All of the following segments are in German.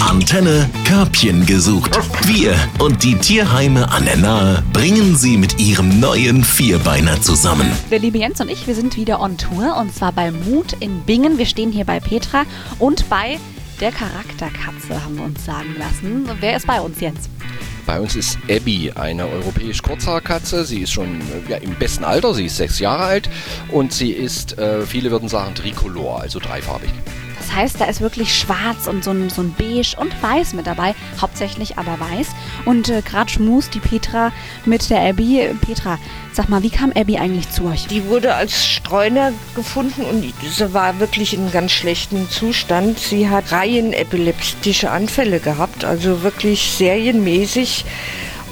Antenne Körbchen gesucht. Wir und die Tierheime an der Nahe bringen sie mit ihrem neuen Vierbeiner zusammen. Der liebe Jens und ich, wir sind wieder on Tour und zwar bei Mut in Bingen. Wir stehen hier bei Petra und bei der Charakterkatze, haben wir uns sagen lassen. Wer ist bei uns, Jens? Bei uns ist Abby, eine europäisch Kurzhaarkatze. Sie ist schon ja, im besten Alter, sie ist sechs Jahre alt und sie ist, äh, viele würden sagen, tricolor, also dreifarbig. Das heißt, da ist wirklich schwarz und so ein, so ein beige und weiß mit dabei, hauptsächlich aber weiß. Und äh, gerade schmust die Petra mit der Abby. Petra, sag mal, wie kam Abby eigentlich zu euch? Die wurde als Streuner gefunden und sie war wirklich in ganz schlechten Zustand. Sie hat Reihen epileptische Anfälle gehabt, also wirklich serienmäßig.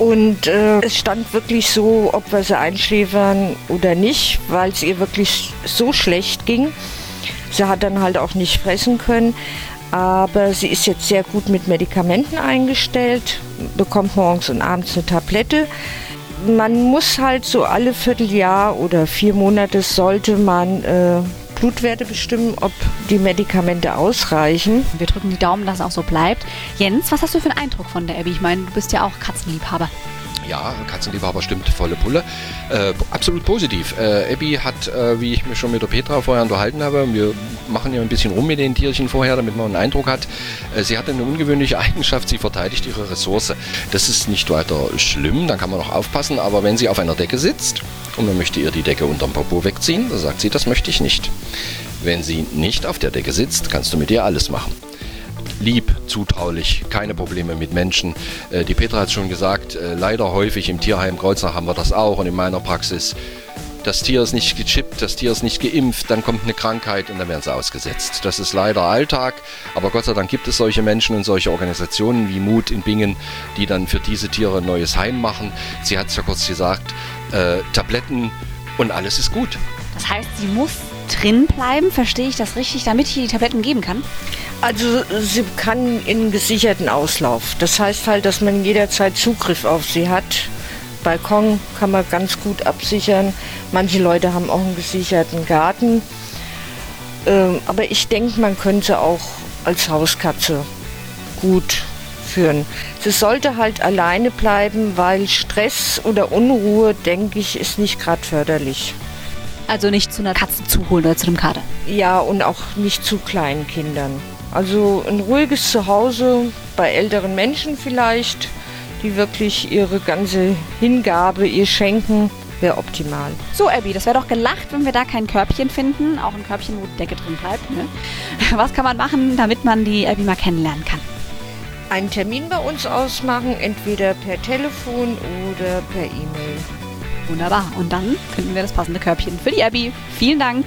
Und äh, es stand wirklich so, ob wir sie einschläfern oder nicht, weil es ihr wirklich so schlecht ging. Sie hat dann halt auch nicht fressen können. Aber sie ist jetzt sehr gut mit Medikamenten eingestellt, bekommt morgens und abends eine Tablette. Man muss halt so alle Vierteljahr oder vier Monate sollte man äh, Blutwerte bestimmen, ob die Medikamente ausreichen. Wir drücken die Daumen, dass es auch so bleibt. Jens, was hast du für einen Eindruck von der Abby? Ich meine, du bist ja auch Katzenliebhaber. Ja, Katzenliebhaber stimmt, volle Pulle. Äh, absolut positiv. Äh, Abby hat, äh, wie ich mich schon mit der Petra vorher unterhalten habe, wir machen ja ein bisschen rum mit den Tierchen vorher, damit man einen Eindruck hat. Äh, sie hat eine ungewöhnliche Eigenschaft, sie verteidigt ihre Ressource. Das ist nicht weiter schlimm, dann kann man noch aufpassen, aber wenn sie auf einer Decke sitzt und man möchte ihr die Decke unterm Popo wegziehen, dann sagt sie, das möchte ich nicht. Wenn sie nicht auf der Decke sitzt, kannst du mit ihr alles machen lieb, zutraulich, keine Probleme mit Menschen. Äh, die Petra hat es schon gesagt, äh, leider häufig im Tierheim Kreuznach haben wir das auch und in meiner Praxis. Das Tier ist nicht gechippt, das Tier ist nicht geimpft, dann kommt eine Krankheit und dann werden sie ausgesetzt. Das ist leider Alltag, aber Gott sei Dank gibt es solche Menschen und solche Organisationen wie Mut in Bingen, die dann für diese Tiere ein neues Heim machen. Sie hat es ja kurz gesagt, äh, Tabletten und alles ist gut. Das heißt, sie muss drin bleiben, verstehe ich das richtig, damit ich ihr die Tabletten geben kann? Also sie kann in gesicherten Auslauf. Das heißt halt, dass man jederzeit Zugriff auf sie hat. Balkon kann man ganz gut absichern. Manche Leute haben auch einen gesicherten Garten. Ähm, aber ich denke, man könnte auch als Hauskatze gut führen. Sie sollte halt alleine bleiben, weil Stress oder Unruhe, denke ich, ist nicht gerade förderlich. Also nicht zu einer Katze zuholen oder zu einem Kater. Ja, und auch nicht zu kleinen Kindern. Also ein ruhiges Zuhause bei älteren Menschen vielleicht, die wirklich ihre ganze Hingabe ihr schenken, wäre optimal. So, Abby, das wäre doch gelacht, wenn wir da kein Körbchen finden. Auch ein Körbchen, wo die Decke drin bleibt. Ne? Was kann man machen, damit man die Abby mal kennenlernen kann? Einen Termin bei uns ausmachen, entweder per Telefon oder per E-Mail. Wunderbar. Und dann finden wir das passende Körbchen für die Abby. Vielen Dank.